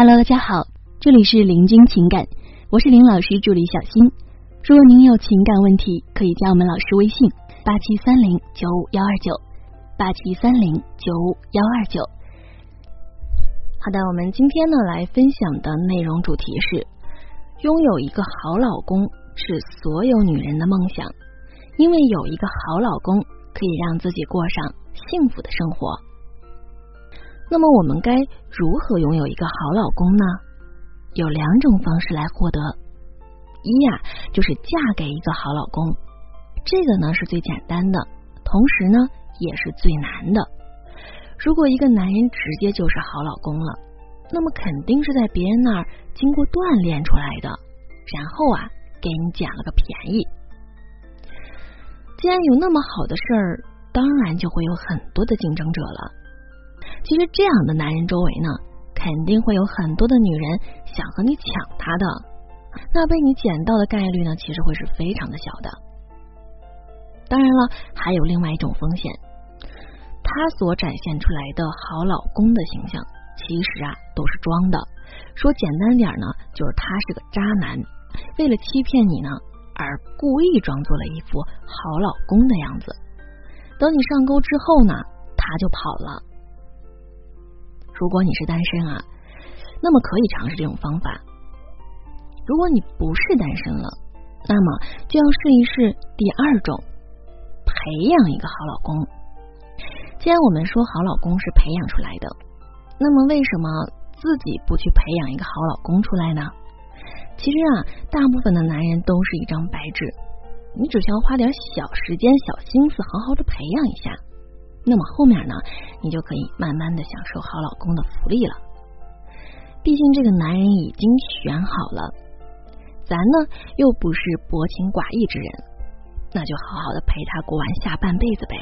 Hello，大家好，这里是林君情感，我是林老师助理小新。如果您有情感问题，可以加我们老师微信八七三零九五幺二九八七三零九五幺二九。好的，我们今天呢来分享的内容主题是：拥有一个好老公是所有女人的梦想，因为有一个好老公可以让自己过上幸福的生活。那么我们该如何拥有一个好老公呢？有两种方式来获得。一呀，就是嫁给一个好老公，这个呢是最简单的，同时呢也是最难的。如果一个男人直接就是好老公了，那么肯定是在别人那儿经过锻炼出来的，然后啊给你捡了个便宜。既然有那么好的事儿，当然就会有很多的竞争者了。其实这样的男人周围呢，肯定会有很多的女人想和你抢他的，那被你捡到的概率呢，其实会是非常的小的。当然了，还有另外一种风险，他所展现出来的好老公的形象，其实啊都是装的。说简单点呢，就是他是个渣男，为了欺骗你呢，而故意装作了一副好老公的样子。等你上钩之后呢，他就跑了。如果你是单身啊，那么可以尝试这种方法。如果你不是单身了，那么就要试一试第二种，培养一个好老公。既然我们说好老公是培养出来的，那么为什么自己不去培养一个好老公出来呢？其实啊，大部分的男人都是一张白纸，你只需要花点小时间、小心思，好好的培养一下。那么后面呢，你就可以慢慢的享受好老公的福利了。毕竟这个男人已经选好了，咱呢又不是薄情寡义之人，那就好好的陪他过完下半辈子呗。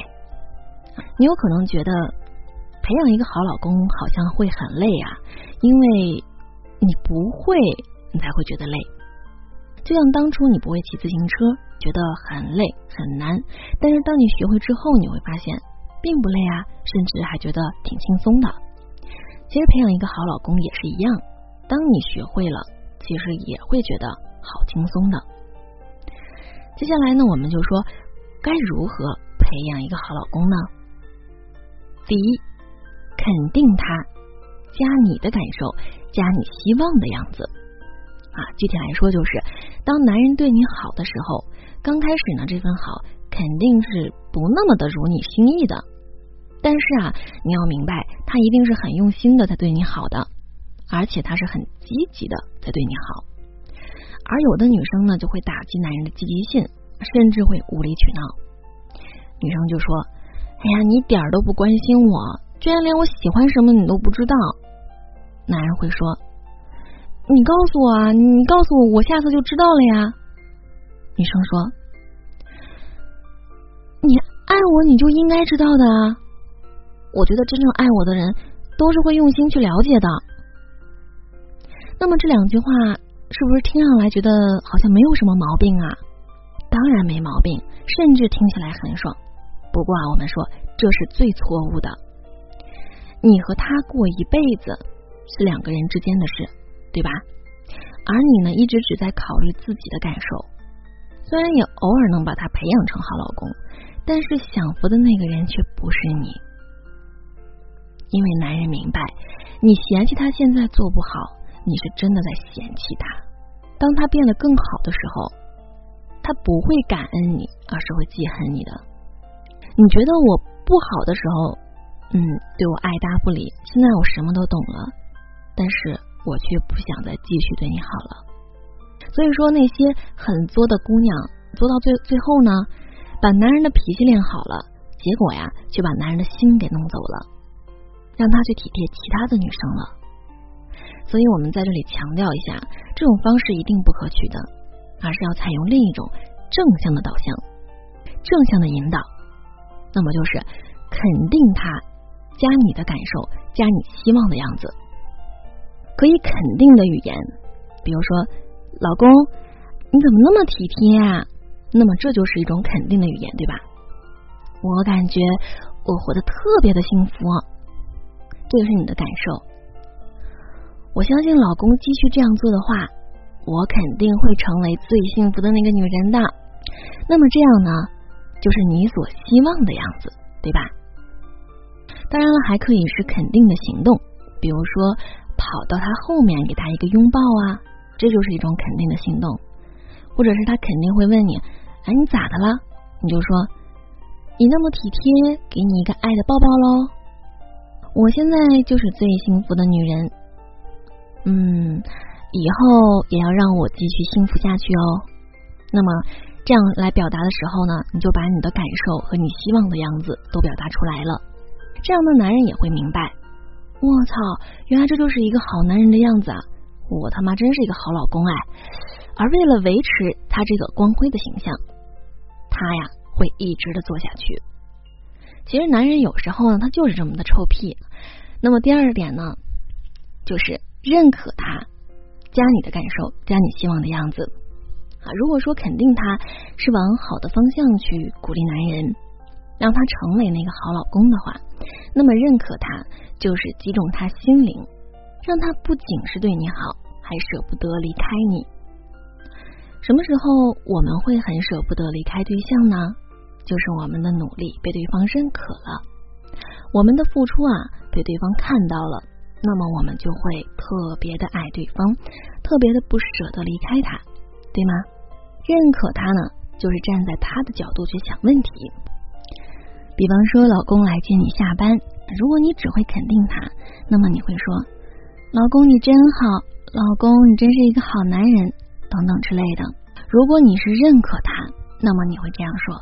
你有可能觉得培养一个好老公好像会很累啊，因为你不会，你才会觉得累。就像当初你不会骑自行车，觉得很累很难，但是当你学会之后，你会发现。并不累啊，甚至还觉得挺轻松的。其实培养一个好老公也是一样，当你学会了，其实也会觉得好轻松的。接下来呢，我们就说该如何培养一个好老公呢？第一，肯定他，加你的感受，加你希望的样子啊。具体来说，就是当男人对你好的时候，刚开始呢，这份好。肯定是不那么的如你心意的，但是啊，你要明白，他一定是很用心的在对你好的，而且他是很积极的在对你好。而有的女生呢，就会打击男人的积极性，甚至会无理取闹。女生就说：“哎呀，你一点儿都不关心我，居然连我喜欢什么你都不知道。”男人会说：“你告诉我啊，你告诉我，我下次就知道了呀。”女生说。你爱我，你就应该知道的啊！我觉得真正爱我的人都是会用心去了解的。那么这两句话是不是听上来觉得好像没有什么毛病啊？当然没毛病，甚至听起来很爽。不过啊，我们说这是最错误的。你和他过一辈子是两个人之间的事，对吧？而你呢，一直只在考虑自己的感受，虽然也偶尔能把他培养成好老公。但是享福的那个人却不是你，因为男人明白，你嫌弃他现在做不好，你是真的在嫌弃他。当他变得更好的时候，他不会感恩你，而是会记恨你的。你觉得我不好的时候，嗯，对我爱答不理。现在我什么都懂了，但是我却不想再继续对你好了。所以说，那些很作的姑娘，作到最最后呢？把男人的脾气练好了，结果呀，却把男人的心给弄走了，让他去体贴其他的女生了。所以我们在这里强调一下，这种方式一定不可取的，而是要采用另一种正向的导向、正向的引导。那么就是肯定他，加你的感受，加你希望的样子，可以肯定的语言，比如说，老公，你怎么那么体贴啊？那么这就是一种肯定的语言，对吧？我感觉我活得特别的幸福，这个是你的感受。我相信老公继续这样做的话，我肯定会成为最幸福的那个女人的。那么这样呢，就是你所希望的样子，对吧？当然了，还可以是肯定的行动，比如说跑到他后面给他一个拥抱啊，这就是一种肯定的行动。或者是他肯定会问你，哎，你咋的了？你就说，你那么体贴，给你一个爱的抱抱喽。我现在就是最幸福的女人。嗯，以后也要让我继续幸福下去哦。那么这样来表达的时候呢，你就把你的感受和你希望的样子都表达出来了。这样的男人也会明白，我操，原来这就是一个好男人的样子啊！我他妈真是一个好老公哎！而为了维持他这个光辉的形象，他呀会一直的做下去。其实男人有时候呢，他就是这么的臭屁。那么第二点呢，就是认可他，加你的感受，加你希望的样子啊。如果说肯定他是往好的方向去鼓励男人。让他成为那个好老公的话，那么认可他就是击中他心灵，让他不仅是对你好，还舍不得离开你。什么时候我们会很舍不得离开对象呢？就是我们的努力被对方认可了，我们的付出啊被对方看到了，那么我们就会特别的爱对方，特别的不舍得离开他，对吗？认可他呢，就是站在他的角度去想问题。比方说，老公来接你下班，如果你只会肯定他，那么你会说：“老公你真好，老公你真是一个好男人，等等之类的。”如果你是认可他，那么你会这样说：“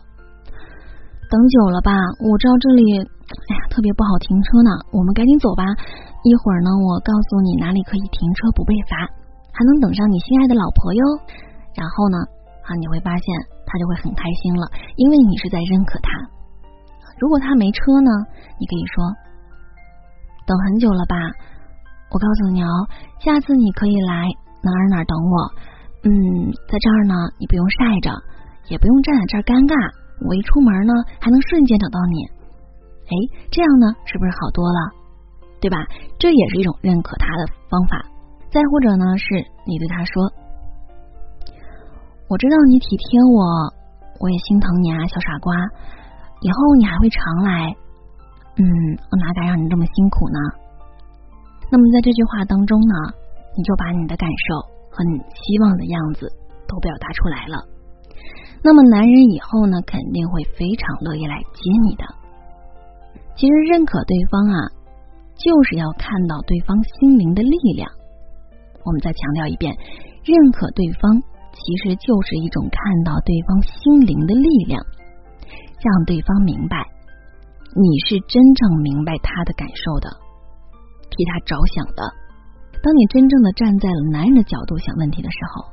等久了吧？我知道这里，哎呀，特别不好停车呢，我们赶紧走吧。一会儿呢，我告诉你哪里可以停车不被罚，还能等上你心爱的老婆哟。”然后呢，啊，你会发现他就会很开心了，因为你是在认可他。如果他没车呢？你可以说等很久了吧？我告诉你哦，下次你可以来哪儿哪儿等我。嗯，在这儿呢，你不用晒着，也不用站在这儿尴尬。我一出门呢，还能瞬间找到你。哎，这样呢，是不是好多了？对吧？这也是一种认可他的方法。再或者呢，是你对他说：“我知道你体贴我，我也心疼你啊，小傻瓜。”以后你还会常来，嗯，我哪敢让你这么辛苦呢？那么在这句话当中呢，你就把你的感受和你希望的样子都表达出来了。那么男人以后呢，肯定会非常乐意来接你的。其实认可对方啊，就是要看到对方心灵的力量。我们再强调一遍，认可对方其实就是一种看到对方心灵的力量。让对方明白，你是真正明白他的感受的，替他着想的。当你真正的站在了男人的角度想问题的时候，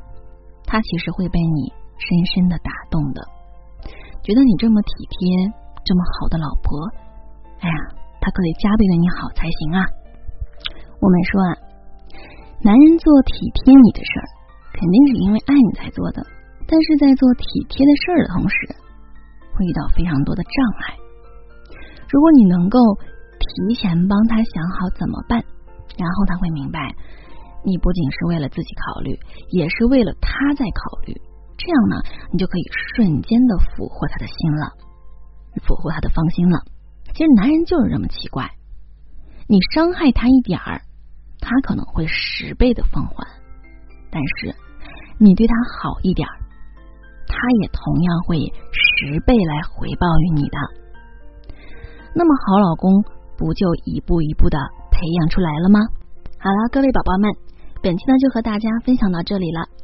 他其实会被你深深的打动的，觉得你这么体贴，这么好的老婆，哎呀，他可得加倍对你好才行啊。我们说啊，男人做体贴你的事儿，肯定是因为爱你才做的，但是在做体贴的事儿的同时。会遇到非常多的障碍。如果你能够提前帮他想好怎么办，然后他会明白，你不仅是为了自己考虑，也是为了他在考虑。这样呢，你就可以瞬间的俘获他的心了，俘获他的芳心了。其实男人就是这么奇怪，你伤害他一点儿，他可能会十倍的奉还；但是你对他好一点儿。他也同样会十倍来回报于你的。那么好老公不就一步一步的培养出来了吗？好了，各位宝宝们，本期呢就和大家分享到这里了。